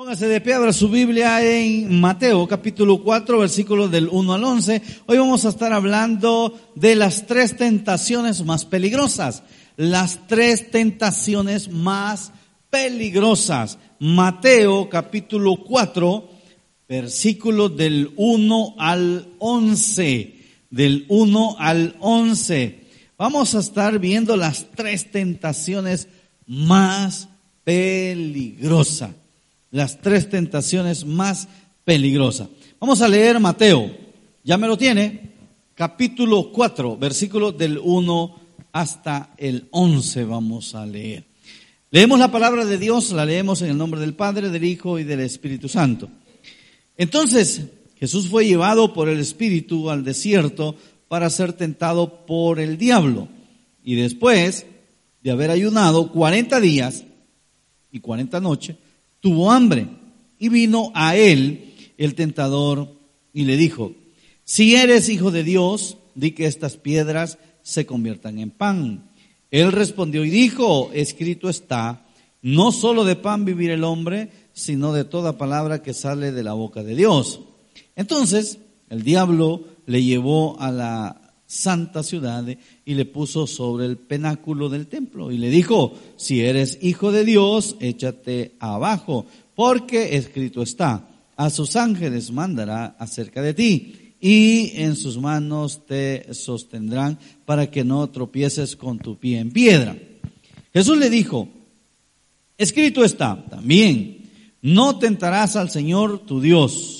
Póngase de pie, abra su Biblia en Mateo capítulo 4, versículos del 1 al 11. Hoy vamos a estar hablando de las tres tentaciones más peligrosas. Las tres tentaciones más peligrosas. Mateo capítulo 4, versículos del 1 al 11. Del 1 al 11. Vamos a estar viendo las tres tentaciones más peligrosas las tres tentaciones más peligrosas. Vamos a leer Mateo, ya me lo tiene, capítulo 4, versículos del 1 hasta el 11 vamos a leer. Leemos la palabra de Dios, la leemos en el nombre del Padre, del Hijo y del Espíritu Santo. Entonces Jesús fue llevado por el Espíritu al desierto para ser tentado por el diablo. Y después de haber ayunado 40 días y 40 noches, tuvo hambre y vino a él el tentador y le dijo, si eres hijo de Dios, di que estas piedras se conviertan en pan. Él respondió y dijo, escrito está, no solo de pan vivir el hombre, sino de toda palabra que sale de la boca de Dios. Entonces el diablo le llevó a la santa ciudad y le puso sobre el penáculo del templo y le dijo, si eres hijo de Dios, échate abajo, porque escrito está, a sus ángeles mandará acerca de ti y en sus manos te sostendrán para que no tropieces con tu pie en piedra. Jesús le dijo, escrito está también, no tentarás al Señor tu Dios.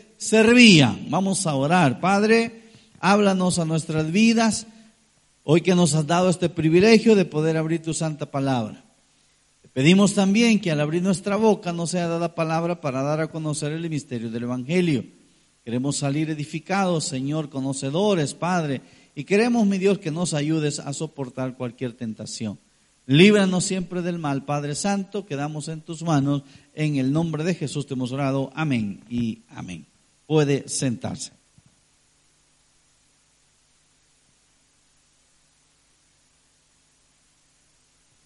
servía. Vamos a orar. Padre, háblanos a nuestras vidas. Hoy que nos has dado este privilegio de poder abrir tu santa palabra. Pedimos también que al abrir nuestra boca no sea dada palabra para dar a conocer el misterio del Evangelio. Queremos salir edificados, Señor, conocedores, Padre, y queremos, mi Dios, que nos ayudes a soportar cualquier tentación. Líbranos siempre del mal, Padre Santo, quedamos en tus manos. En el nombre de Jesús te hemos orado. Amén y amén puede sentarse.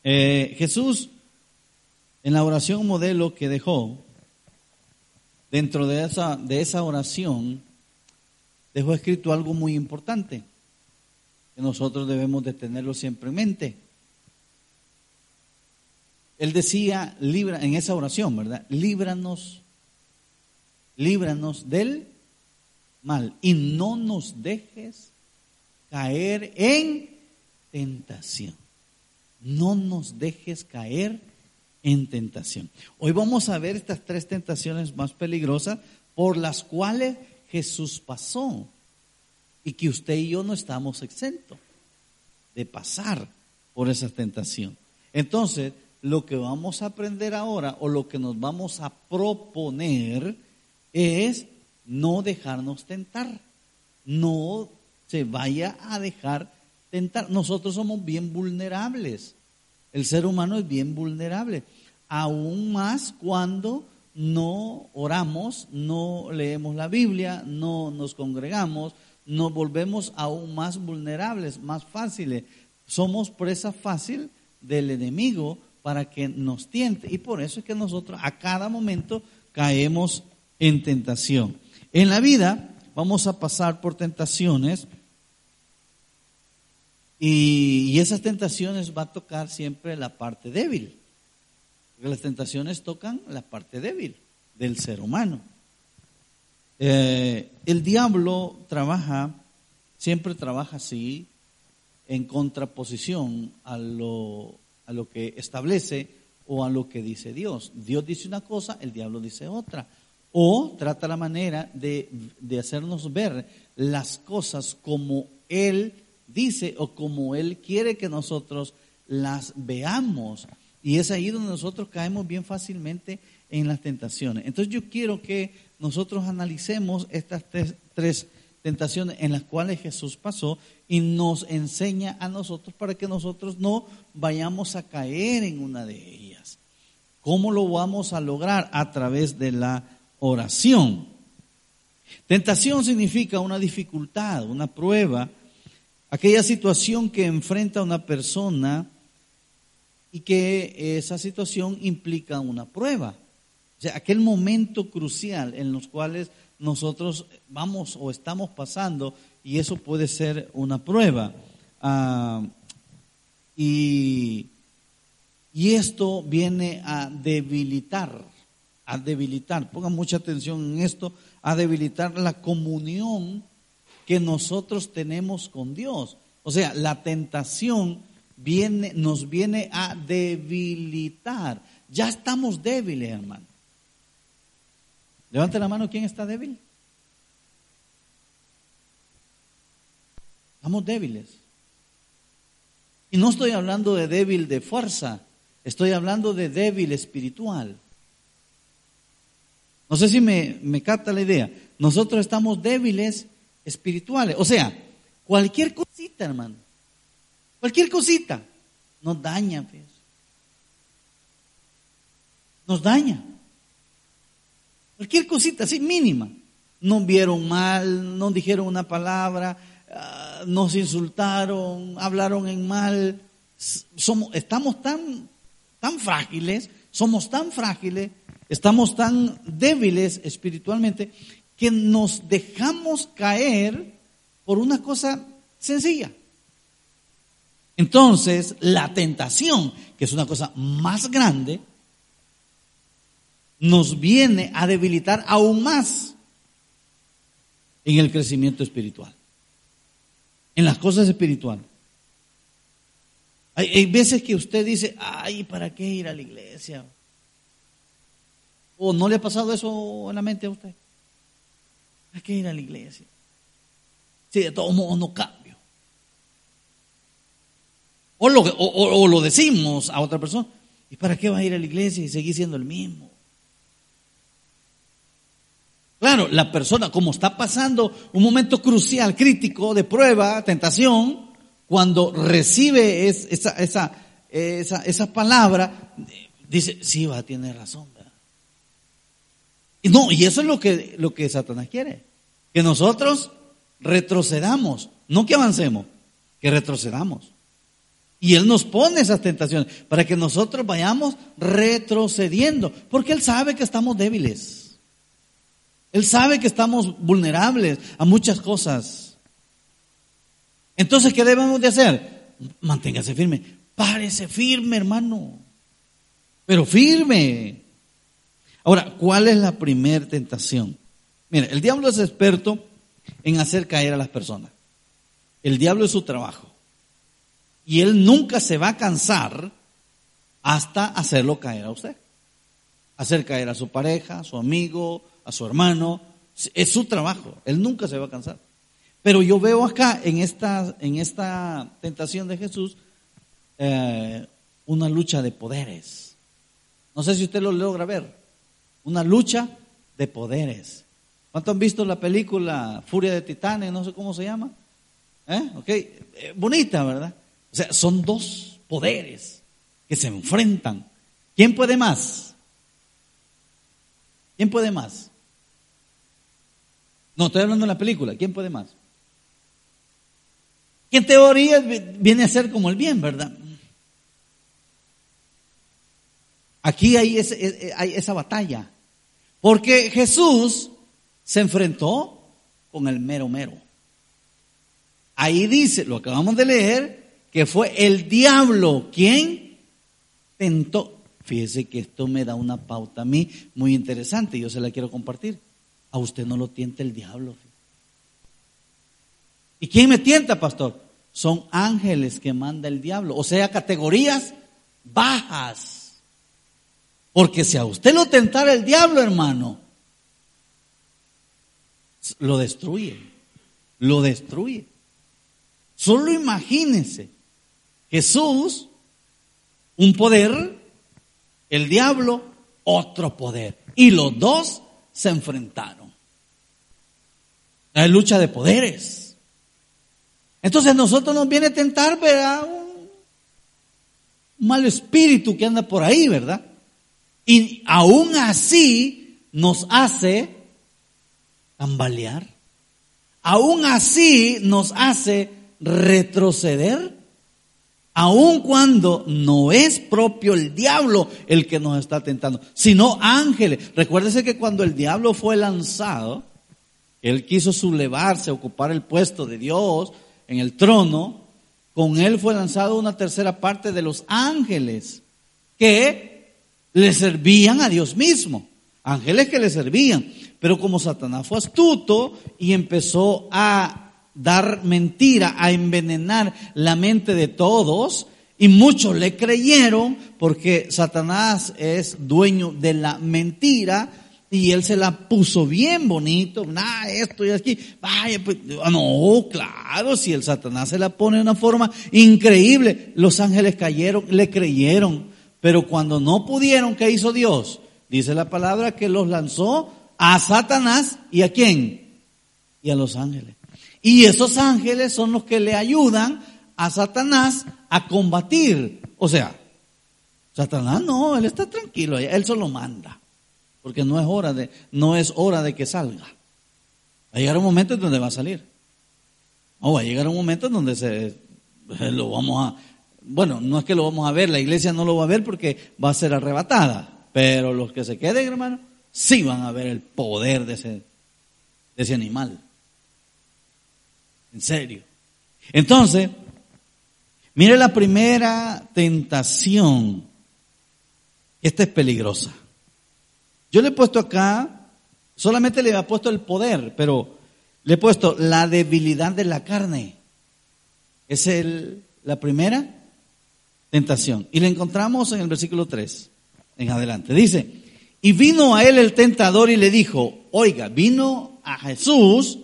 Eh, Jesús, en la oración modelo que dejó, dentro de esa, de esa oración, dejó escrito algo muy importante, que nosotros debemos de tenerlo siempre en mente. Él decía, libra, en esa oración, ¿verdad? Líbranos líbranos del mal y no nos dejes caer en tentación. No nos dejes caer en tentación. Hoy vamos a ver estas tres tentaciones más peligrosas por las cuales Jesús pasó y que usted y yo no estamos exentos de pasar por esa tentación. Entonces, lo que vamos a aprender ahora o lo que nos vamos a proponer es no dejarnos tentar. No se vaya a dejar tentar. Nosotros somos bien vulnerables. El ser humano es bien vulnerable. Aún más cuando no oramos, no leemos la Biblia, no nos congregamos, nos volvemos aún más vulnerables, más fáciles. Somos presa fácil del enemigo para que nos tiente. Y por eso es que nosotros a cada momento caemos en tentación. En la vida vamos a pasar por tentaciones y, esas tentaciones va a tocar siempre la parte débil. Porque las tentaciones tocan la parte débil del ser humano. Eh, el diablo trabaja, siempre trabaja así, en contraposición a lo, a lo que establece o a lo que dice Dios. Dios dice una cosa, el diablo dice otra o trata la manera de, hacernos ver las cosas como Él dice o como Él quiere que nosotros las veamos. Y es ahí donde nosotros caemos bien fácilmente en las tentaciones. Entonces yo quiero que nosotros analicemos estas tres, tentaciones en las cuales Jesús pasó y nos enseña a nosotros para que nosotros no vayamos a caer en una de ellas. ¿Cómo lo vamos a lograr? A través de la oración. Tentación significa una dificultad, una prueba, aquella situación que enfrenta una persona y que esa situación implica una prueba. O sea, aquel momento crucial en los cuales nosotros vamos o estamos pasando y eso puede ser una prueba. Ah, y, y esto viene a debilitar, a debilitar, pongan mucha atención en esto, a debilitar la comunión que nosotros tenemos con Dios. O sea, la tentación viene, nos viene a debilitar. Ya estamos débiles, hermano. Levante la mano, ¿quién está débil? Estamos débiles. Y no estoy hablando de débil de fuerza, estoy hablando de débil espiritual. No sé si me, me capta la idea. Nosotros estamos débiles espirituales. O sea, cualquier cosita, hermano. Cualquier cosita nos daña. Pues. Nos daña. Cualquier cosita así mínima. Nos vieron mal, nos dijeron una palabra, ah, nos insultaron, hablaron en mal. Somos, estamos tan, tan frágiles, somos tan frágiles Estamos tan débiles espiritualmente que nos dejamos caer por una cosa sencilla. Entonces, la tentación, que es una cosa más grande, nos viene a debilitar aún más en el crecimiento espiritual, en las cosas espirituales. Hay, veces que usted dice, ay, ¿para qué ir a la iglesia? ¿O no le ha pasado eso en la mente a usted? Hay que ir a la iglesia. Si de todos modos no cambio. O lo, o, lo decimos a otra persona. ¿Y para qué va a ir a la iglesia y seguir siendo el mismo? Claro, la persona, como está pasando un momento crucial, crítico, de prueba, tentación, cuando recibe esa, esa, esa, palabra, dice, sí, va a tener razón. No, y eso es lo que, lo que Satanás quiere. Que nosotros retrocedamos, no que avancemos, que retrocedamos. Y Él nos pone esas tentaciones para que nosotros vayamos retrocediendo, porque Él sabe que estamos débiles. Él sabe que estamos vulnerables a muchas cosas. Entonces, ¿qué debemos de hacer? Manténgase firme. Párese firme, hermano. Pero firme. Ahora, ¿cuál es la primer tentación? Mire, el diablo es experto en hacer caer a las personas. El diablo es su trabajo. Y él nunca se va a cansar hasta hacerlo caer a usted. Hacer caer a su pareja, a su amigo, a su hermano. Es su trabajo. Él nunca se va a cansar. Pero yo veo acá en esta, en esta tentación de Jesús eh, una lucha de poderes. No sé si usted lo logra ver una lucha de poderes. ¿Cuántos han visto la película Furia de Titanes? No sé cómo se llama. ¿Eh? Eh, bonita, ¿verdad? O sea, son dos poderes que se enfrentan. ¿Quién puede más? ¿Quién puede más? No, estoy hablando de la película. ¿Quién puede más? En teoría viene a ser como el bien, ¿verdad? Aquí hay, hay esa batalla. Porque Jesús se enfrentó con el mero mero. Ahí dice, lo acabamos de leer, que fue el diablo quien tentó. Fíjese que esto me da una pauta a mí muy interesante, yo se la quiero compartir. A usted no lo tienta el diablo. ¿Y quién me tienta, pastor? Son ángeles que manda el diablo, o sea, categorías bajas. Porque si a usted lo tentara el diablo, hermano, lo destruye. Lo destruye. Solo imagínense, Jesús, un poder el diablo otro poder. Y los dos se enfrentaron. Hay lucha de poderes. Entonces nosotros nos viene a tentar, ¿verdad? Un mal espíritu que anda por ahí, ¿verdad? Y aún así nos hace tambalear. Aún así nos hace retroceder. Aun cuando no es propio el diablo el que nos está tentando, sino ángeles. Recuérdese que cuando el diablo fue lanzado, él quiso sublevarse, ocupar el puesto de Dios en el trono, con él fue lanzado una tercera parte de los ángeles que le servían a Dios mismo. Ángeles que le servían. Pero como Satanás fue astuto y empezó a dar mentira, a envenenar la mente de todos. Y muchos le creyeron porque Satanás es dueño de la mentira y él se la puso bien bonito. Nah, esto y aquí. Vaya, pues, ah, no, claro, si el Satanás se la pone de una forma increíble. Los ángeles cayeron, le creyeron. Pero cuando no pudieron, ¿qué hizo Dios? Dice la palabra que los lanzó a Satanás y a quién? Y a los ángeles. Y esos ángeles son los que le ayudan a Satanás a combatir. O sea, Satanás no, él está tranquilo, él solo manda. Porque no es hora de, no es hora de que salga. Va a llegar un momento en donde va a salir. O va a llegar un momento en donde se lo vamos a, bueno, no es que lo vamos a ver, la iglesia no lo va a ver porque va a ser arrebatada. Pero los que se queden, hermano, sí van a ver el poder de ese, de ese animal. En serio. Entonces, mire la primera tentación. Esta es peligrosa. Yo le he puesto acá, solamente le he puesto el poder, pero le he puesto la debilidad de la carne. Es el, la primera tentación. Y la encontramos en el versículo 3, en adelante. Dice, y vino a él el tentador y le dijo, oiga, vino a Jesús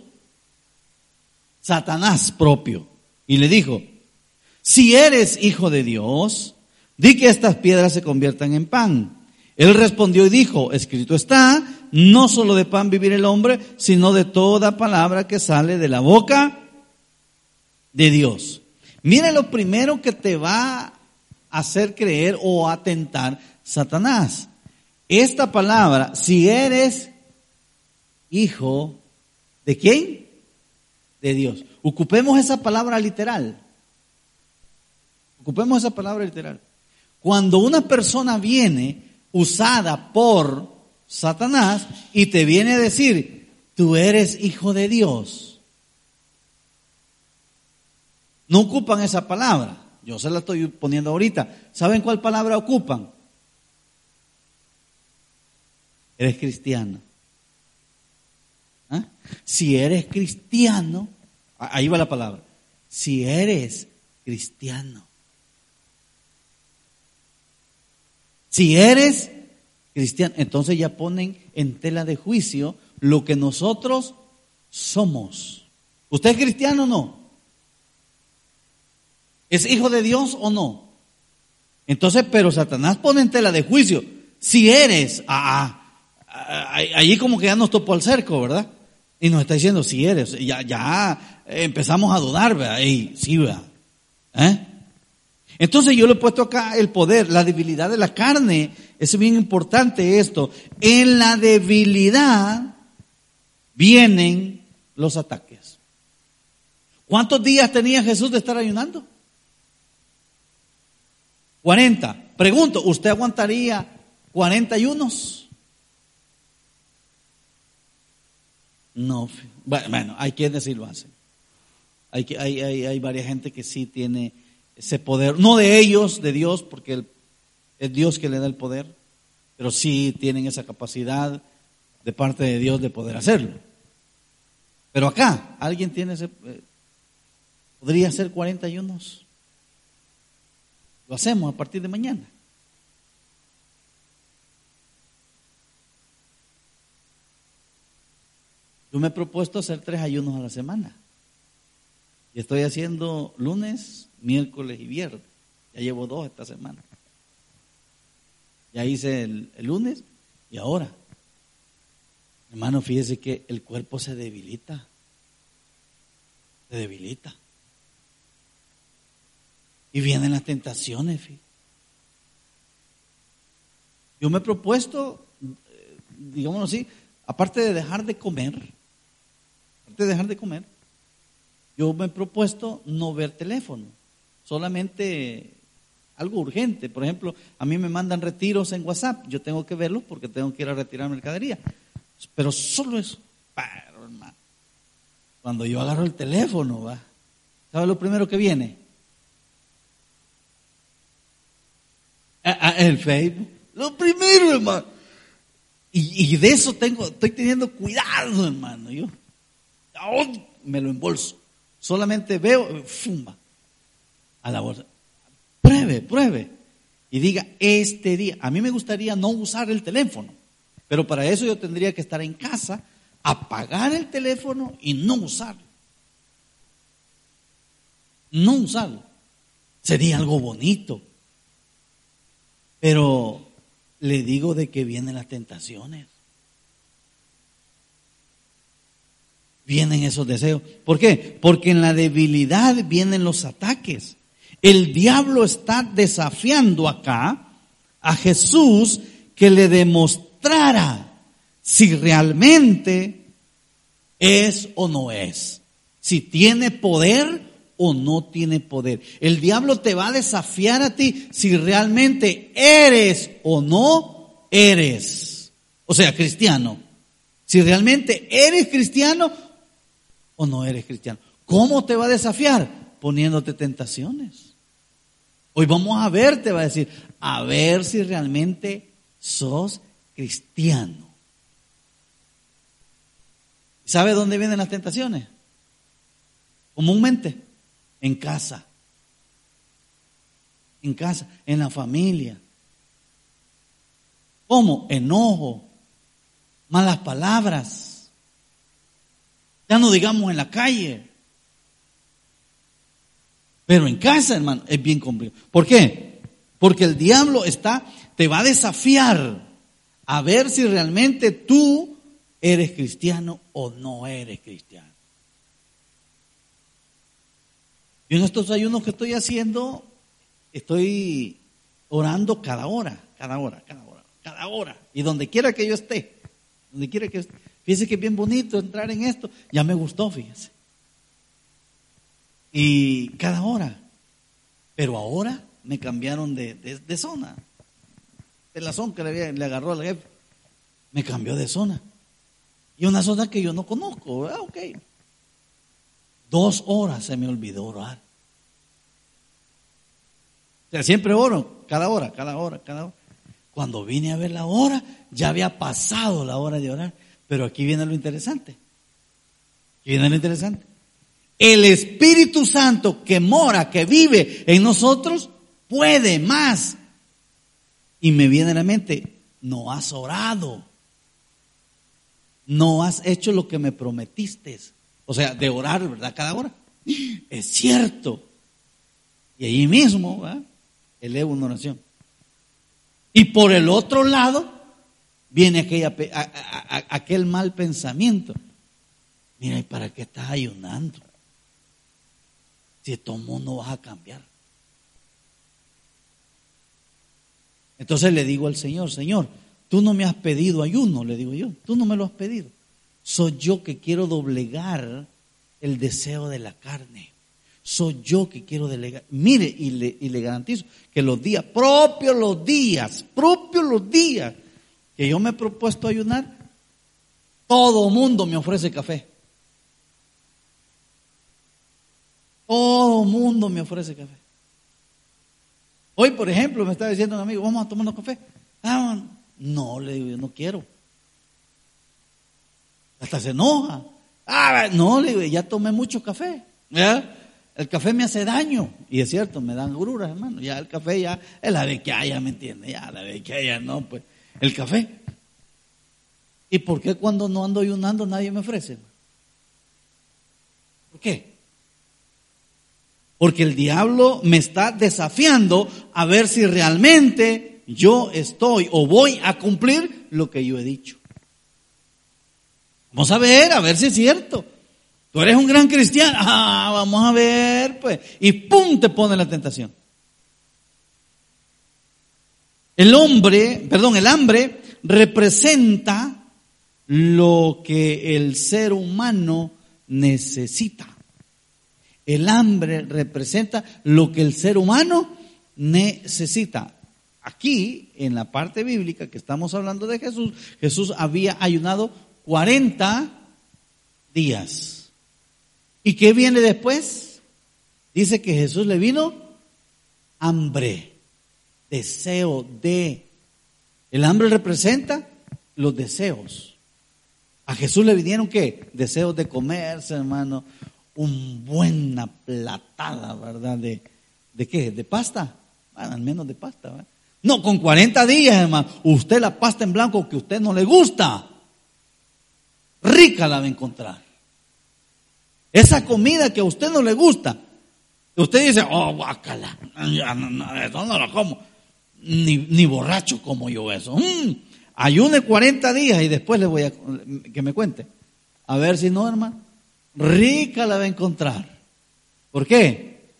Satanás propio, y le dijo, si eres hijo de Dios, di que estas piedras se conviertan en pan. Él respondió y dijo, escrito está, no solo de pan vivir el hombre, sino de toda palabra que sale de la boca de Dios. Mire lo primero que te va hacer creer o atentar Satanás. Esta palabra, si eres hijo de quién? de Dios. Ocupemos esa palabra literal. Ocupemos esa palabra literal. Cuando una persona viene usada por Satanás y te viene a decir, tú eres hijo de Dios, no ocupan esa palabra. Yo se la estoy poniendo ahorita. ¿Saben cuál palabra ocupan? Eres cristiano. ¿Ah? Si eres cristiano, ahí va la palabra, si eres cristiano, si eres cristiano, entonces ya ponen en tela de juicio lo que nosotros somos. ¿Usted es cristiano o no? ¿Es hijo de Dios o no? Entonces, pero Satanás pone en tela de juicio. Si eres, ah, ah, allí como que ya nos topó al cerco, ¿verdad? Y nos está diciendo, si eres, ya, ya empezamos a dudar, ¿verdad? sí, ¿verdad? ¿Eh? Entonces yo le he puesto acá el poder, la debilidad de la carne. Es bien importante esto. En la debilidad vienen los ataques. ¿Cuántos días tenía Jesús de estar ayunando? 40. Pregunto, ¿usted aguantaría 41? No, bueno, hay quienes sí lo hacen. Hay, hay, hay, hay varias gente que sí tiene ese poder, no de ellos, de Dios, porque es Dios que le da el poder, pero sí tienen esa capacidad de parte de Dios de poder hacerlo. Pero acá, ¿alguien tiene ese... Eh, podría hacer 41? Lo hacemos a partir de mañana. Yo me he propuesto hacer tres ayunos a la semana. Y estoy haciendo lunes, miércoles y viernes. Ya llevo dos esta semana. Ya hice el, el lunes y ahora. Hermano, fíjese que el cuerpo se debilita. Se debilita. Y vienen las tentaciones. Yo me he propuesto, eh, digámoslo así, aparte de dejar de comer, aparte de dejar de comer, yo me he propuesto no ver teléfono, solamente algo urgente. Por ejemplo, a mí me mandan retiros en WhatsApp, yo tengo que verlos porque tengo que ir a retirar mercadería. Pero solo eso. Pero, hermano, cuando yo agarro el teléfono, ¿va? ¿sabe lo primero que viene? El Facebook. Lo primero, hermano. Y, de eso tengo, estoy teniendo cuidado, hermano. Yo me lo embolso. Solamente veo, fumba, a la bolsa. Pruebe, pruebe. Y diga, este día, a mí me gustaría no usar el teléfono, pero para eso yo tendría que estar en casa, apagar el teléfono y no usarlo. No usarlo. Sería algo bonito. Pero le digo de que vienen las tentaciones. Vienen esos deseos. ¿Por qué? Porque en la debilidad vienen los ataques. El diablo está desafiando acá a Jesús que le demostrara si realmente es o no es. Si tiene poder o no tiene poder. El diablo te va a desafiar a ti si realmente eres o no eres. O sea, cristiano. Si realmente eres cristiano o no eres cristiano. ¿Cómo te va a desafiar? Poniéndote tentaciones. Hoy vamos a ver, te va a decir, a ver si realmente sos cristiano. ¿Sabe dónde vienen las tentaciones? Comúnmente en casa. En casa, en la familia. ¿Cómo? Enojo, malas palabras. Ya no digamos en la calle. Pero en casa, hermano, es bien complicado. ¿Por qué? Porque el diablo está, te va a desafiar a ver si realmente tú eres cristiano o no eres cristiano. Y en estos ayunos que estoy haciendo, estoy orando cada hora, cada hora, cada hora, cada hora. Y donde quiera que yo esté, donde quiera que esté. Fíjese que es bien bonito entrar en esto. Ya me gustó, fíjese. Y cada hora. Pero ahora me cambiaron de, de, zona. De la zona que le, le agarró al jefe. Me cambió de zona. Y una zona que yo no conozco. Ah, ok. Dos horas se me olvidó orar. O sea, siempre oro, cada hora, cada hora, cada hora. Cuando vine a ver la hora, ya había pasado la hora de orar. Pero aquí viene lo interesante. Aquí viene lo interesante. El Espíritu Santo que mora, que vive en nosotros, puede más. Y me viene a la mente, no has orado. No has hecho lo que me prometiste. O sea, de orar, ¿verdad? Cada hora. Es cierto. Y ahí mismo, ¿verdad? elevo una oración. Y por el otro lado, viene aquel mal pensamiento. Mira, ¿y para qué estás ayunando? Si todo no vas a cambiar. Entonces le digo al Señor, Señor, tú no me has pedido ayuno, le digo yo, tú no me lo has pedido. Soy yo que quiero doblegar el deseo de la carne. Soy yo que quiero delegar. Mire, y le, y le garantizo que los días, propios los días, propios los días que yo me he propuesto ayunar, todo mundo me ofrece café. Todo mundo me ofrece café. Hoy, por ejemplo, me está diciendo un amigo, vamos a tomar un café. Ah, no, le digo, yo no quiero. Hasta se enoja. Ah, no, le digo, ya tomé mucho café. El café me hace daño. Y es cierto, me dan gruras, hermano. Ya el café ya es la de que haya, ¿me entiende? Ya la de que haya, no, pues. El café. ¿Y por qué cuando no ando ayunando nadie me ofrece? ¿Por qué? Porque el diablo me está desafiando a ver si realmente yo estoy o voy a cumplir lo que yo he dicho. Vamos a ver, a ver si es cierto. Tú eres un gran cristiano. Ah, vamos a ver, pues. Y pum, te pone la tentación. El hombre, perdón, el hambre representa lo que el ser humano necesita. El hambre representa lo que el ser humano necesita. Aquí, en la parte bíblica que estamos hablando de Jesús, Jesús había ayunado 40 días. ¿Y qué viene después? Dice que Jesús le vino hambre, deseo de. El hambre representa los deseos. A Jesús le vinieron qué? Deseos de comerse, hermano, un buena platada, ¿verdad? De, ¿De qué? ¿De pasta? Bueno, al menos de pasta. No, con 40 días, hermano. Usted la pasta en blanco que a usted no le gusta, rica la va a encontrar. Esa comida que a usted no le gusta, usted dice, oh, no, eso no lo como. Ni, ni borracho como yo eso. Mm, ayune 40 días y después le voy a que me cuente. A ver si no, hermano. Rica la va a encontrar. ¿Por qué?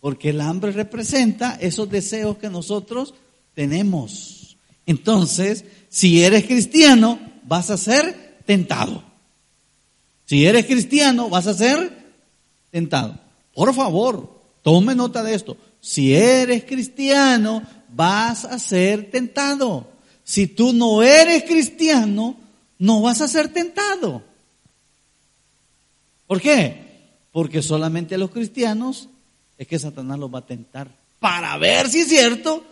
Porque el hambre representa esos deseos que nosotros tenemos. Entonces, si eres cristiano, vas a ser tentado. Si eres cristiano, vas a ser tentado. Por favor, tome nota de esto. Si eres cristiano, vas a ser tentado. Si tú no eres cristiano, no vas a ser tentado. ¿Por qué? Porque solamente a los cristianos es que Satanás los va a tentar para ver si es cierto.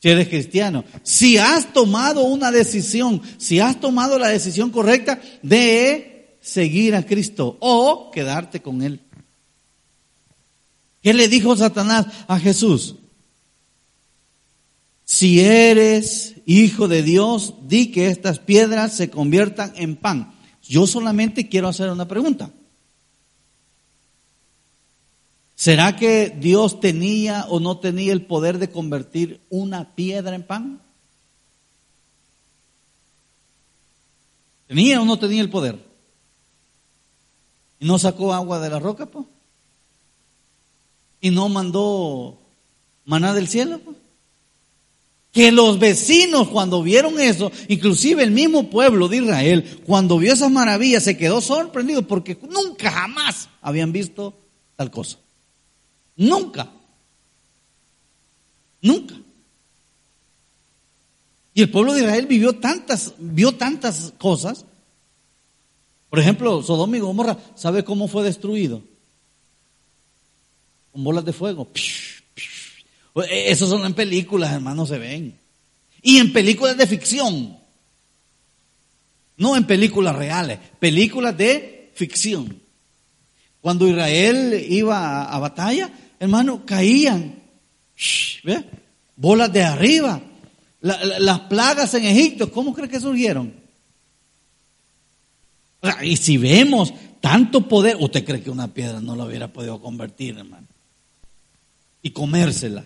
Si eres cristiano, si has tomado una decisión, si has tomado la decisión correcta de seguir a Cristo o quedarte con Él. ¿Qué le dijo Satanás a Jesús? Si eres hijo de Dios, di que estas piedras se conviertan en pan. Yo solamente quiero hacer una pregunta. ¿Será que Dios tenía o no tenía el poder de convertir una piedra en pan? ¿Tenía o no tenía el poder? ¿Y no sacó agua de la roca, pues? ¿Y no mandó maná del cielo, pues? Que los vecinos cuando vieron eso, inclusive el mismo pueblo de Israel, cuando vio esas maravillas, se quedó sorprendido porque nunca jamás habían visto tal cosa. Nunca. Nunca. Y el pueblo de Israel vivió tantas, vio tantas cosas. Por ejemplo, Sodoma y Gomorra, ¿sabe cómo fue destruido? Con bolas de fuego. E, Esos son en películas, hermanos, se ven. Y en películas de ficción. No en películas reales, películas de ficción. Cuando Israel iba a, batalla, hermano, caían ¿ve? bolas de arriba. las plagas en Egipto, ¿cómo cree que surgieron? Y si vemos tanto poder, ¿usted cree que una piedra no la hubiera podido convertir, hermano? Y comérsela.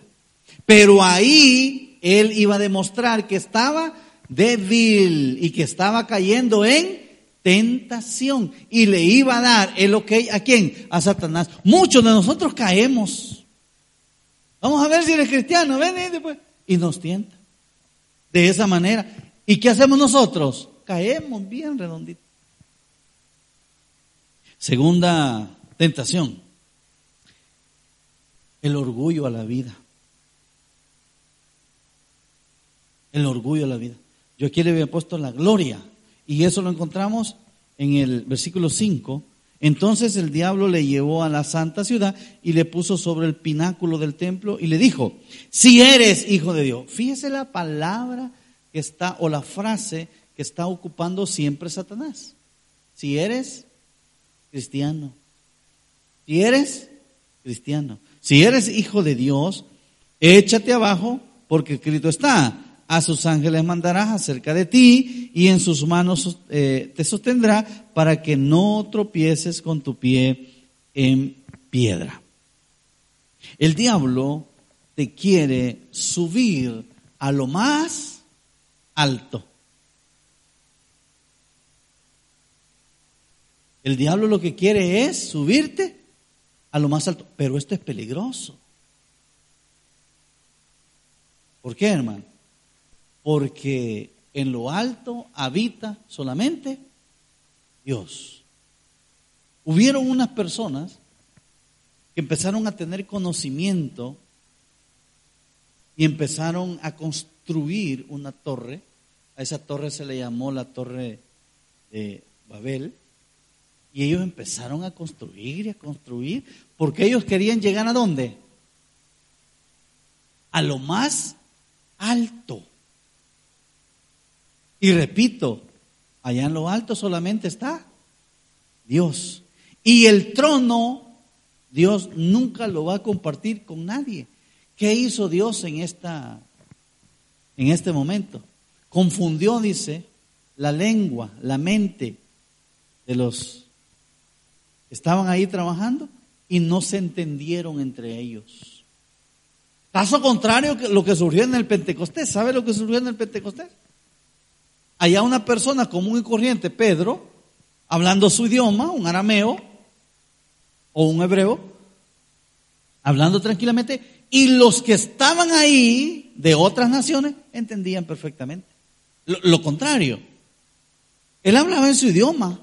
Pero ahí él iba a demostrar que estaba débil y que estaba cayendo en tentación y le iba a dar el ok a quién? A Satanás. Muchos de nosotros caemos. Vamos a ver si eres cristiano, ven y después. Y nos tienta. De esa manera. ¿Y qué hacemos nosotros? Caemos bien redondito. Segunda tentación. El orgullo a la vida. el orgullo de la vida. Yo aquí le había puesto la gloria. Y eso lo encontramos en el versículo 5. Entonces el diablo le llevó a la santa ciudad y le puso sobre el pináculo del templo y le dijo, si eres hijo de Dios. Fíjese la palabra que está, o la frase que está ocupando siempre Satanás. Si eres cristiano. Si eres cristiano. Si eres hijo de Dios, échate abajo porque escrito está a sus ángeles mandarás acerca de ti y en sus manos eh, te sostendrá para que no tropieces con tu pie en piedra. El diablo te quiere subir a lo más alto. El diablo lo que quiere es subirte a lo más alto, pero esto es peligroso. ¿Por qué, hermano? Porque en lo alto habita solamente Dios. Hubieron unas personas que empezaron a tener conocimiento y empezaron a construir una torre. A esa torre se le llamó la torre de Babel. Y ellos empezaron a construir y a construir, porque ellos querían llegar a dónde? A lo más alto. Y repito, allá en lo alto solamente está Dios. Y el trono, Dios nunca lo va a compartir con nadie. ¿Qué hizo Dios en esta en este momento? Confundió, dice, la lengua, la mente de los Estaban ahí trabajando y no se entendieron entre ellos. Caso contrario que lo que surgió en el Pentecostés. ¿Sabe lo que surgió en el Pentecostés? Allá una persona común y corriente, Pedro, hablando su idioma, un arameo o un hebreo, hablando tranquilamente, y los que estaban ahí de otras naciones entendían perfectamente. Lo, contrario, él hablaba en su idioma,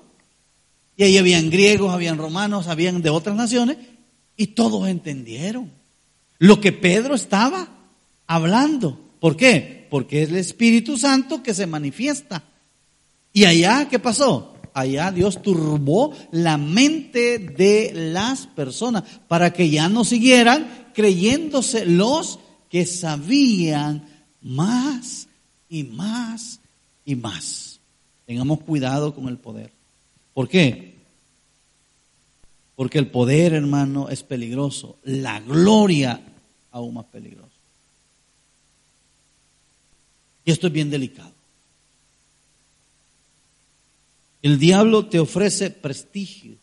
y ahí habían griegos, habían romanos, habían de otras naciones, y todos entendieron lo que Pedro estaba hablando. ¿Por qué? Porque es el Espíritu Santo que se manifiesta. Y allá, ¿qué pasó? Allá Dios turbó la mente de las personas para que ya no siguieran creyéndose los que sabían más y más y más. Tengamos cuidado con el poder. ¿Por qué? Porque el poder, hermano, es peligroso. La gloria aún más peligrosa. Y esto es bien delicado. El diablo te ofrece prestigio.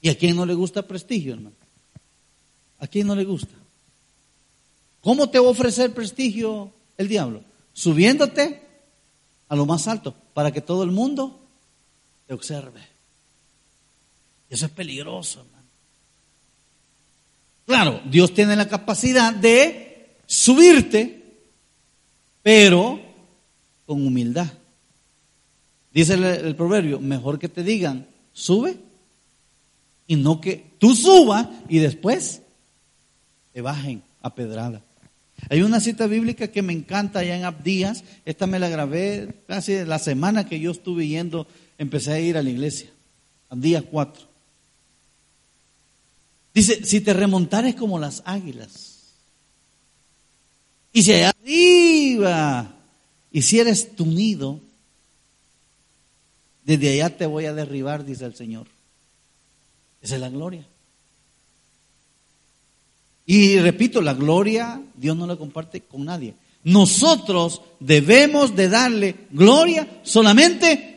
¿Y a quién no le gusta prestigio, hermano? ¿A quién no le gusta? ¿Cómo te va a ofrecer prestigio el diablo? Subiéndote a lo más alto para que todo el mundo te observe. Eso es peligroso, hermano. Claro, Dios tiene la capacidad de subirte, pero con humildad. Dice el, proverbio, mejor que te digan, sube, y no que tú subas y después te bajen a pedrada. Hay una cita bíblica que me encanta allá en Abdías, esta me la grabé casi la semana que yo estuve yendo empecé a ir a la iglesia, al día 4. Dice, si te remontares como las águilas, y si allá arriba hicieres tu nido, desde allá te voy a derribar, dice el Señor. Esa es la gloria. Y repito, la gloria Dios no la comparte con nadie. Nosotros debemos de darle gloria solamente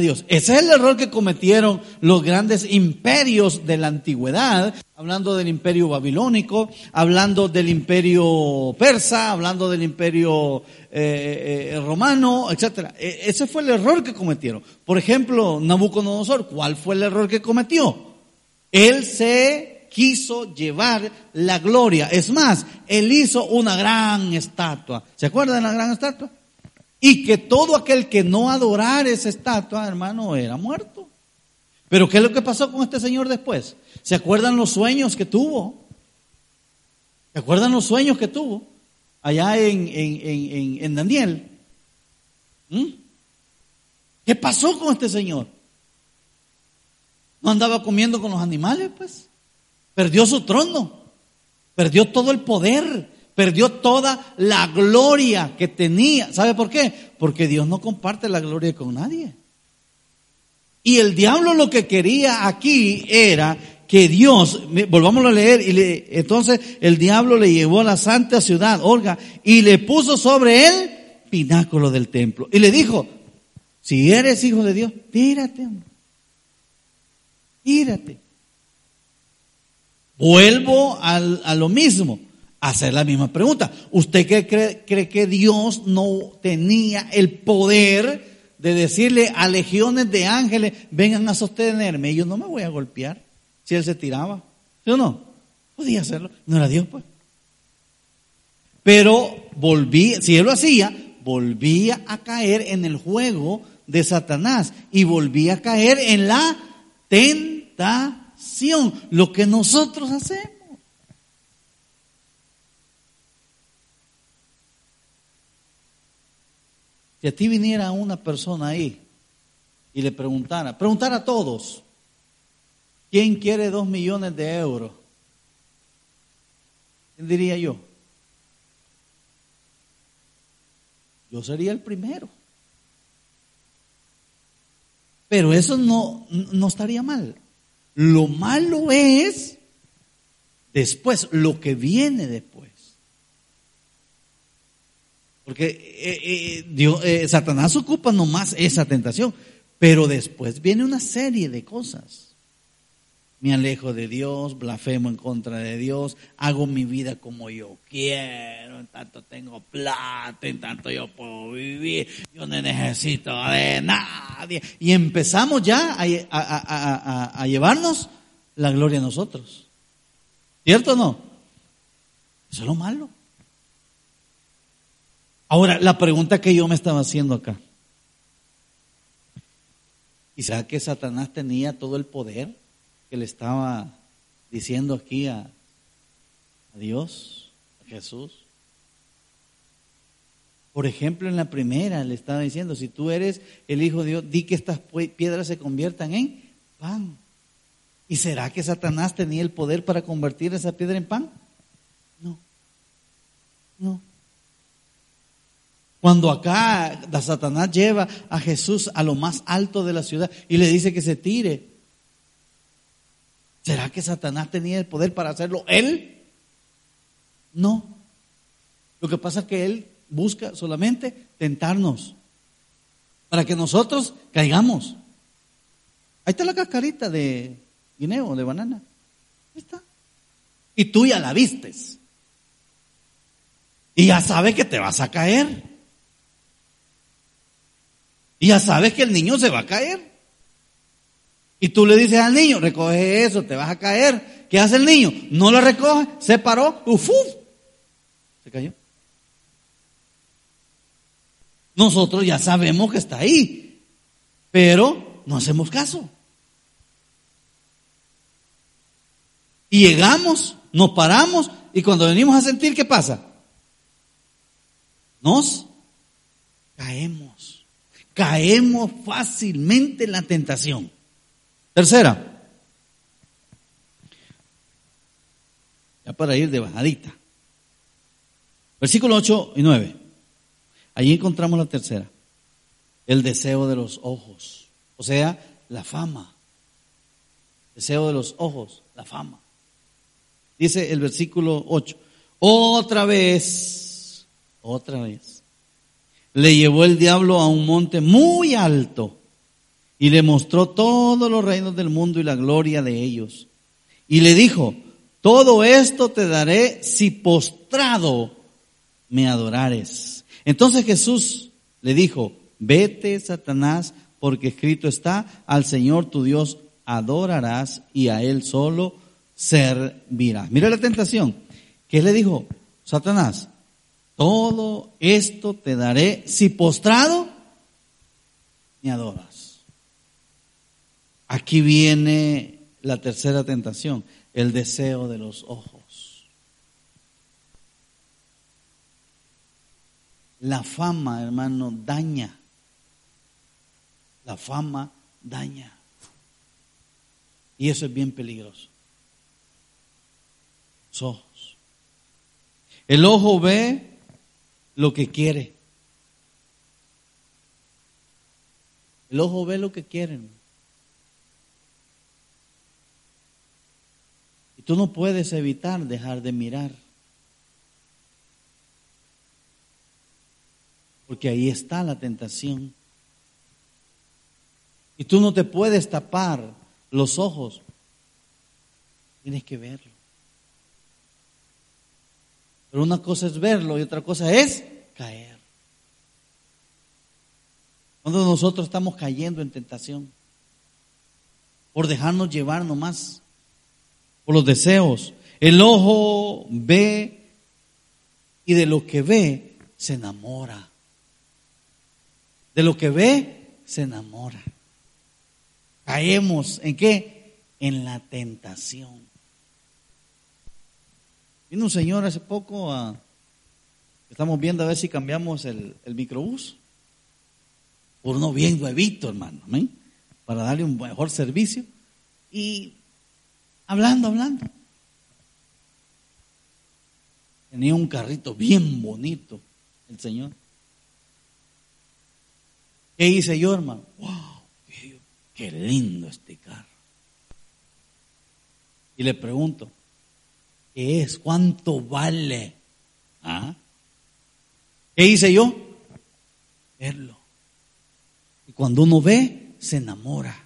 Dios. Ese es el error que cometieron los grandes imperios de la antigüedad, hablando del imperio babilónico, hablando del imperio persa, hablando del imperio eh, eh, romano, etc. E, ese fue el error que cometieron. Por ejemplo, Nabucodonosor, ¿cuál fue el error que cometió? Él se quiso llevar la gloria. Es más, él hizo una gran estatua. ¿Se acuerdan de la gran estatua? Y que todo aquel que no adorara esa estatua, hermano, era muerto. Pero ¿qué es lo que pasó con este señor después? ¿Se acuerdan los sueños que tuvo? ¿Se acuerdan los sueños que tuvo allá en, en, Daniel? ¿Mm? ¿Qué pasó con este señor? ¿No andaba comiendo con los animales, pues? Perdió su trono, perdió todo el poder, Perdió toda la gloria que tenía. ¿Sabe por qué? Porque Dios no comparte la gloria con nadie. Y el diablo lo que quería aquí era que Dios, volvamos a leer, y entonces el diablo le llevó a la santa ciudad, Olga, y le puso sobre él pináculo del templo. Y le dijo, si eres hijo de Dios, tírate, tírate. Vuelvo a lo mismo. Hacer la misma pregunta. ¿Usted cree, cree que Dios no tenía el poder de decirle a legiones de ángeles, vengan a sostenerme? Y yo no me voy a golpear si él se tiraba. ¿Sí o no? Podía hacerlo. No era Dios, pues. Pero volvía, si él lo hacía, volvía a caer en el juego de Satanás y volvía a caer en la tentación, lo que nosotros hacemos. Si a ti viniera una persona ahí y le preguntara, preguntara a todos, ¿quién quiere dos millones de euros? ¿Quién diría yo? Yo sería el primero. Pero eso no, no estaría mal. Lo malo es después, lo que viene después. Porque eh, eh, Dios, eh, Satanás ocupa nomás esa tentación, pero después viene una serie de cosas me alejo de Dios, blasfemo en contra de Dios, hago mi vida como yo quiero, en tanto tengo plata, en tanto yo puedo vivir, yo no necesito de nadie. Y empezamos ya a, llevarnos la gloria a nosotros. ¿Cierto o no? Eso es lo malo. Ahora, la pregunta que yo me estaba haciendo acá. ¿Y sabe que Satanás tenía todo el poder? que le estaba diciendo aquí a, Dios, a Jesús. Por ejemplo, en la primera le estaba diciendo, si tú eres el Hijo de Dios, di que estas piedras se conviertan en pan. ¿Y será que Satanás tenía el poder para convertir esa piedra en pan? No. No. Cuando acá Satanás lleva a Jesús a lo más alto de la ciudad y le dice que se tire, ¿Será que Satanás tenía el poder para hacerlo él? No. Lo que pasa es que él busca solamente tentarnos para que nosotros caigamos. Ahí está la cascarita de guineo, de banana. Ahí está. Y tú ya la vistes. Y ya sabes que te vas a caer. Y ya sabes que el niño se va a caer. Y tú le dices al niño, recoge eso, te vas a caer. ¿Qué hace el niño? No lo recoge, se paró, uf, se cayó. Nosotros ya sabemos que está ahí, pero no hacemos caso. Y llegamos, nos paramos y cuando venimos a sentir, ¿qué pasa? Nos caemos. Caemos fácilmente en la tentación. Tercera, ya para ir de bajadita. Versículo 8 y 9. Allí encontramos la tercera. El deseo de los ojos. O sea, la fama. Deseo de los ojos, la fama. Dice el versículo 8. Otra vez, otra vez. Le llevó el diablo a un monte muy alto y le mostró todos los reinos del mundo y la gloria de ellos. Y le dijo, todo esto te daré si postrado me adorares. Entonces Jesús le dijo, vete Satanás, porque escrito está, al Señor tu Dios adorarás y a Él solo servirás. Mira la tentación. ¿Qué le dijo? Satanás, todo esto te daré si postrado me adoras. Aquí viene la tercera tentación, el deseo de los ojos. La fama, hermano, daña. La fama daña. Y eso es bien peligroso. Los ojos. El ojo ve lo que quiere. El ojo ve lo que quiere. Tú no puedes evitar dejar de mirar. Porque ahí está la tentación. Y tú no te puedes tapar los ojos. Tienes que verlo. Pero una cosa es verlo y otra cosa es caer. Cuando nosotros estamos cayendo en tentación, por dejarnos llevar nomás, por los deseos. El ojo ve y de lo que ve se enamora. De lo que ve se enamora. Caemos en qué? En la tentación. Vino un señor hace poco a... Estamos viendo a ver si cambiamos el, microbús por uno bien nuevito, hermano, para darle un mejor servicio. Y hablando, hablando. Tenía un carrito bien bonito el Señor. ¿Qué hice yo, hermano? ¡Wow! Qué lindo este carro. Y le pregunto, ¿qué es? ¿Cuánto vale? ¿Ah? ¿Qué hice yo? Verlo. Y cuando uno ve, se enamora.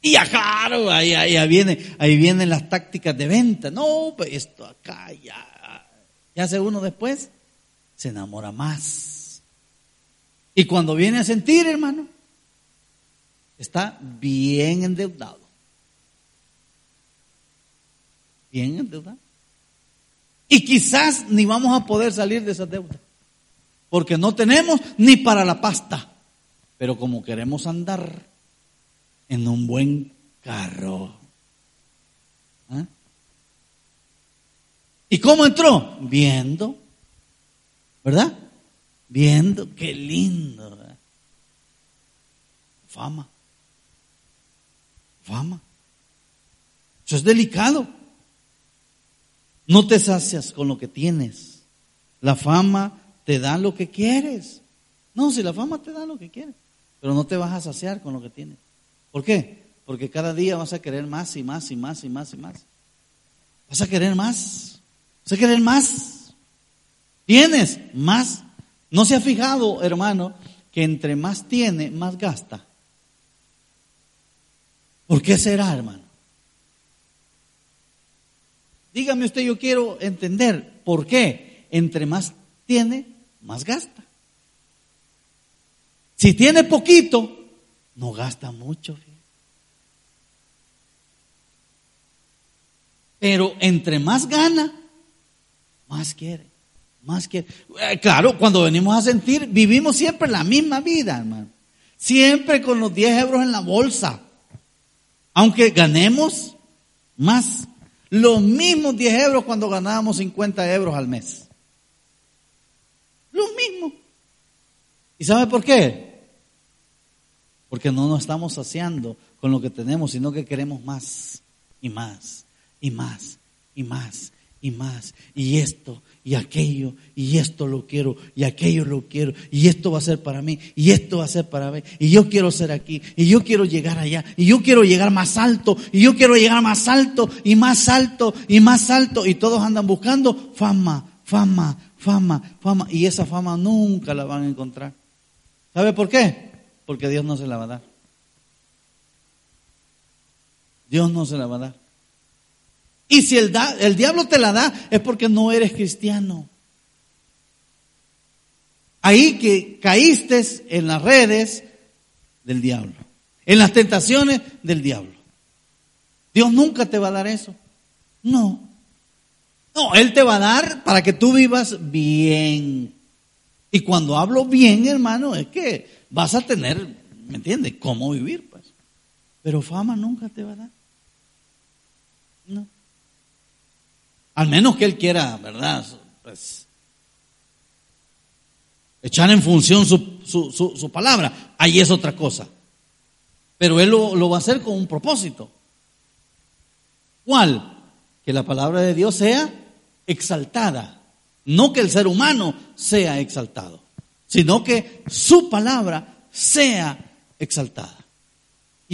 Y claro, ahí, ahí, viene, ahí vienen las tácticas de venta. No, pues esto acá, ya. Ya hace uno después, se enamora más. Y cuando viene a sentir, hermano, está bien endeudado. Bien endeudado. Y quizás ni vamos a poder salir de esa deuda. Porque no tenemos ni para la pasta. Pero como queremos andar en un buen carro. ¿Ah? ¿Y cómo entró? Viendo. ¿Verdad? Viendo. Qué lindo. Fama fama. Eso es delicado. No te sacias con lo que tienes. La fama te da lo que quieres. No, si la fama te da lo que quieres, pero no te vas a saciar con lo que tienes. ¿Por qué? Porque cada día vas a querer más y más y más y más y más. Vas a querer más. Vas a querer más. Tienes más. ¿No se ha fijado, hermano, que entre más tiene, más gasta? ¿Por qué será, hermano? Dígame usted, yo quiero entender por qué. Entre más tiene, más gasta. Si tiene poquito, no gasta mucho. Pero entre más gana, más quiere, más quiere. Eh, claro, cuando venimos a sentir, vivimos siempre la misma vida, hermano. Siempre con los 10 euros en la bolsa. Aunque ganemos más, los mismos 10 euros cuando ganábamos 50 euros al mes. Lo mismo. ¿Y sabe por qué? Porque no nos estamos saciando con lo que tenemos, sino que queremos más y más y más y más y más. Y esto y aquello, y esto lo quiero, y aquello lo quiero, y esto va a ser para mí, y esto va a ser para mí, y yo quiero ser aquí, y yo quiero llegar allá, y yo quiero llegar más alto, y yo quiero llegar más alto, y más alto, y más alto, y todos andan buscando fama, fama, fama, fama, y esa fama nunca la van a encontrar. ¿Sabe por qué? Porque Dios no se la va a dar. Dios no se la va a dar. Y si el, diablo te la da, es porque no eres cristiano. Ahí que caíste en las redes del diablo, en las tentaciones del diablo. Dios nunca te va a dar eso. No. No, Él te va a dar para que tú vivas bien. Y cuando hablo bien, hermano, es que vas a tener, ¿me entiendes? ¿Cómo vivir, pues? Pero fama nunca te va a dar. No. Al menos que Él quiera, ¿verdad? Pues, echar en función su, su, su, palabra. Ahí es otra cosa. Pero Él lo, lo va a hacer con un propósito. ¿Cuál? Que la palabra de Dios sea exaltada. No que el ser humano sea exaltado, sino que su palabra sea exaltada.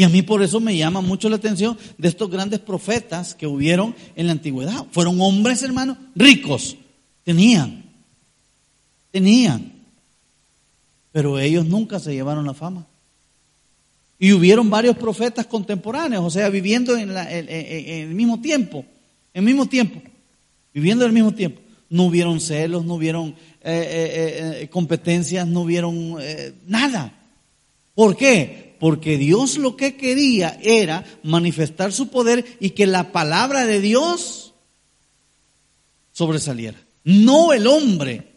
Y a mí por eso me llama mucho la atención de estos grandes profetas que hubieron en la antigüedad. Fueron hombres, hermanos, ricos. Tenían. Tenían. Pero ellos nunca se llevaron la fama. Y hubieron varios profetas contemporáneos, o sea, viviendo en, el mismo tiempo. En el mismo tiempo. Viviendo en el mismo tiempo. no hubieron celos, no hubieron eh, competencias, no hubieron nada. ¿Por qué? Porque Dios lo que quería era manifestar su poder y que la palabra de Dios sobresaliera. No el hombre,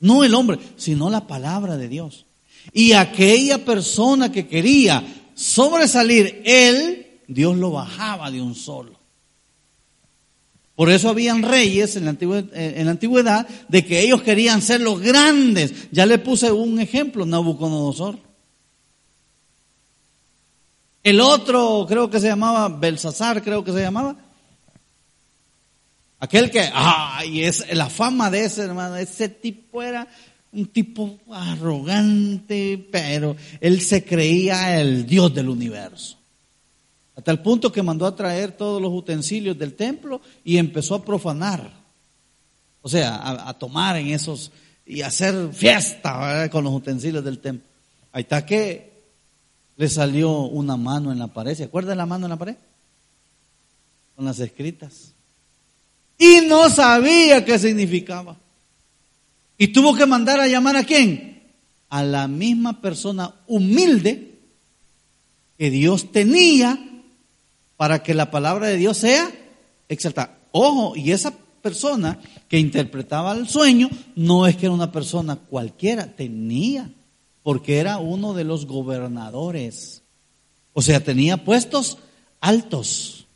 no el hombre, sino la palabra de Dios. Y aquella persona que quería sobresalir, él, Dios lo bajaba de un solo. Por eso habían reyes en la, la antigüedad de que ellos querían ser los grandes. Ya le puse un ejemplo, Nabucodonosor. El otro creo que se llamaba Belsasar, creo que se llamaba. Aquel que, ay, es la fama de ese hermano, ese tipo era un tipo arrogante, pero él se creía el Dios del universo. Hasta el punto que mandó a traer todos los utensilios del templo y empezó a profanar. O sea, a, tomar en esos y hacer fiesta con los utensilios del templo. Ahí está que le salió una mano en la pared. ¿Se acuerda de la mano en la pared? Con las escritas. Y no sabía qué significaba. Y tuvo que mandar a llamar a quién? A la misma persona humilde que Dios tenía para que la palabra de Dios sea exaltada. Ojo, y esa persona que interpretaba el sueño no es que era una persona cualquiera, tenía, porque era uno de los gobernadores. O sea, tenía puestos altos.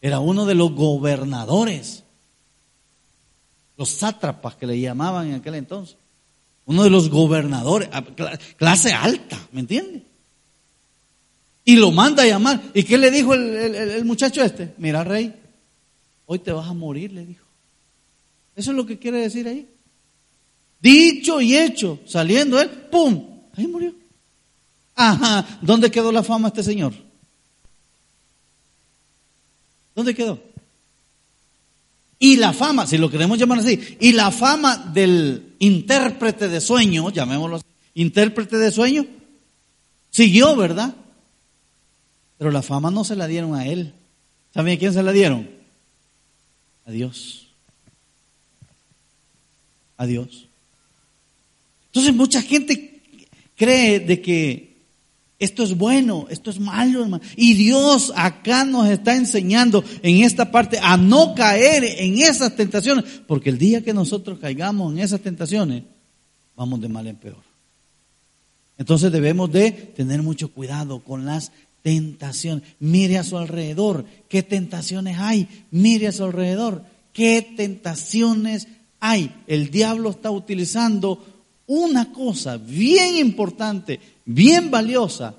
Era uno de los gobernadores los sátrapas que le llamaban en aquel entonces. Uno de los gobernadores, clase alta, ¿me entiende? Y lo manda a llamar. ¿Y qué le dijo el, muchacho este? Mira, rey, hoy te vas a morir, le dijo. Eso es lo que quiere decir ahí. Dicho y hecho, saliendo él, ¡pum! Ahí murió. Ajá, ¿dónde quedó la fama este señor? ¿Dónde quedó? Y la fama, si lo queremos llamar así, y la fama del intérprete de sueño, llamémoslo así, intérprete de sueño, siguió, ¿verdad? Pero la fama no se la dieron a él. ¿Saben a quién se la dieron? A Dios. A Dios. Entonces mucha gente cree de que esto es bueno, esto es malo, hermano. Y Dios acá nos está enseñando en esta parte a no caer en esas tentaciones, porque el día que nosotros caigamos en esas tentaciones, vamos de mal en peor. Entonces debemos de tener mucho cuidado con las tentaciones. Mire a su alrededor, qué tentaciones hay. Mire a su alrededor, qué tentaciones hay. El diablo está utilizando una cosa bien importante bien valiosa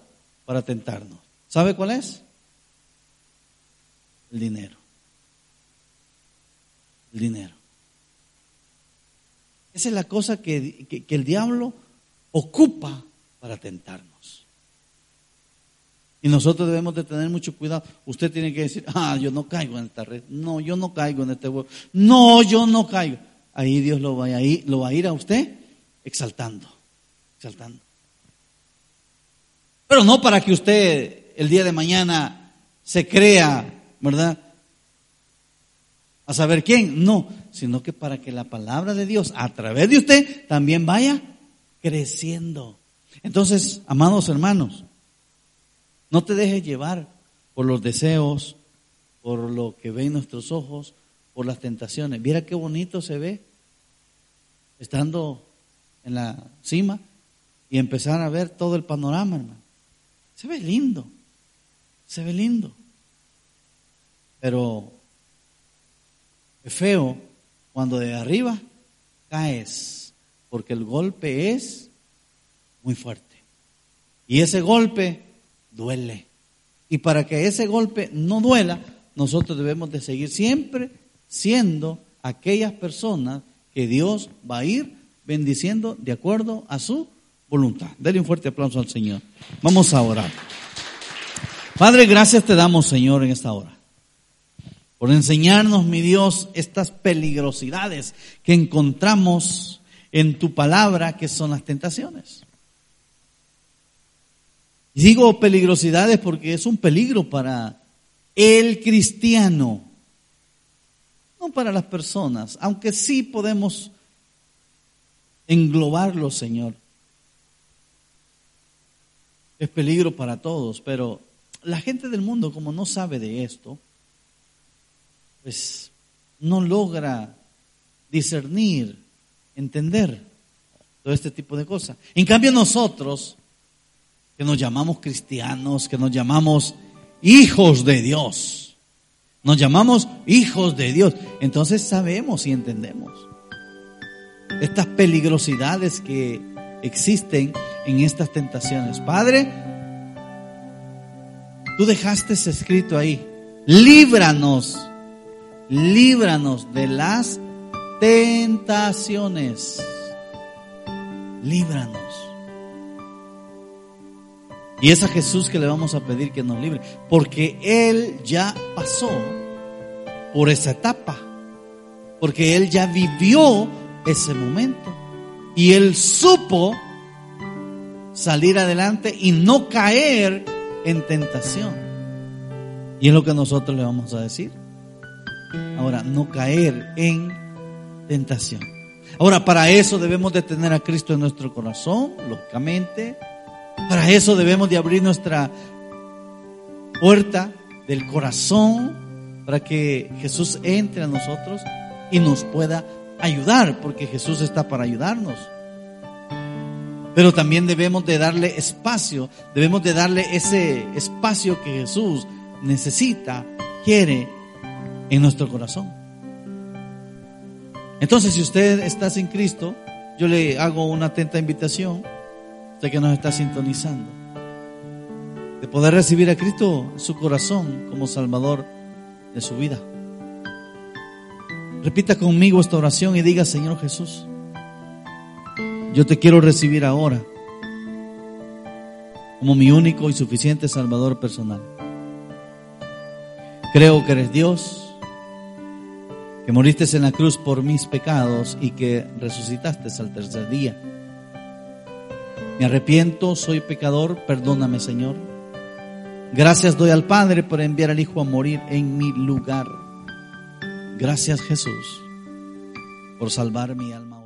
para tentarnos. ¿Sabe cuál es? El dinero. El dinero. Esa es la cosa que, el diablo ocupa para tentarnos. Y nosotros debemos de tener mucho cuidado. Usted tiene que decir, ah, yo no caigo en esta red. No, yo no caigo en este huevo. No, yo no caigo. Ahí Dios lo va lo va a, ir a usted exaltando, exaltando. Pero no para que usted el día de mañana se crea, ¿verdad? A saber quién, no, sino que para que la palabra de Dios a través de usted también vaya creciendo. Entonces, amados hermanos, no te dejes llevar por los deseos, por lo que ven nuestros ojos, por las tentaciones. Mira qué bonito se ve estando en la cima y empezar a ver todo el panorama, hermano. Se ve lindo, se ve lindo. Pero es feo cuando de arriba caes, porque el golpe es muy fuerte. Y ese golpe duele. Y para que ese golpe no duela, nosotros debemos de seguir siempre siendo aquellas personas que Dios va a ir bendiciendo de acuerdo a su voluntad. Dale un fuerte aplauso al Señor. Vamos a orar. Padre, gracias te damos, Señor, en esta hora. Por enseñarnos, mi Dios, estas peligrosidades que encontramos en tu palabra, que son las tentaciones. Digo peligrosidades porque es un peligro para el cristiano. no para las personas, aunque sí podemos englobarlo, Señor. Es peligro para todos, pero la gente del mundo, como no sabe de esto, pues no logra discernir, entender todo este tipo de cosas. En cambio nosotros, que nos llamamos cristianos, que nos llamamos hijos de Dios, nos llamamos hijos de Dios, entonces sabemos y entendemos estas peligrosidades que existen en estas tentaciones. Padre, tú dejaste escrito ahí, líbranos, líbranos de las tentaciones. Líbranos. Y es a Jesús que le vamos a pedir que nos libre, porque Él ya pasó por esa etapa, porque Él ya vivió ese momento y Él supo salir adelante y no caer en tentación. Y es lo que nosotros le vamos a decir. Ahora, no caer en tentación. Ahora, para eso debemos de tener a Cristo en nuestro corazón, lógicamente. Para eso debemos de abrir nuestra puerta del corazón para que Jesús entre a nosotros y nos pueda ayudar, porque Jesús está para ayudarnos. Pero también debemos de darle espacio, debemos de darle ese espacio que Jesús necesita, quiere en nuestro corazón. Entonces, si usted está sin Cristo, yo le hago una atenta invitación, usted que nos está sintonizando, de poder recibir a Cristo en su corazón como Salvador de su vida. Repita conmigo esta oración y diga, Señor Jesús, yo te quiero recibir ahora como mi único y suficiente Salvador personal. Creo que eres Dios, que moriste en la cruz por mis pecados y que resucitaste al tercer día. Me arrepiento, soy pecador, perdóname Señor. Gracias doy al Padre por enviar al Hijo a morir en mi lugar. Gracias Jesús por salvar mi alma.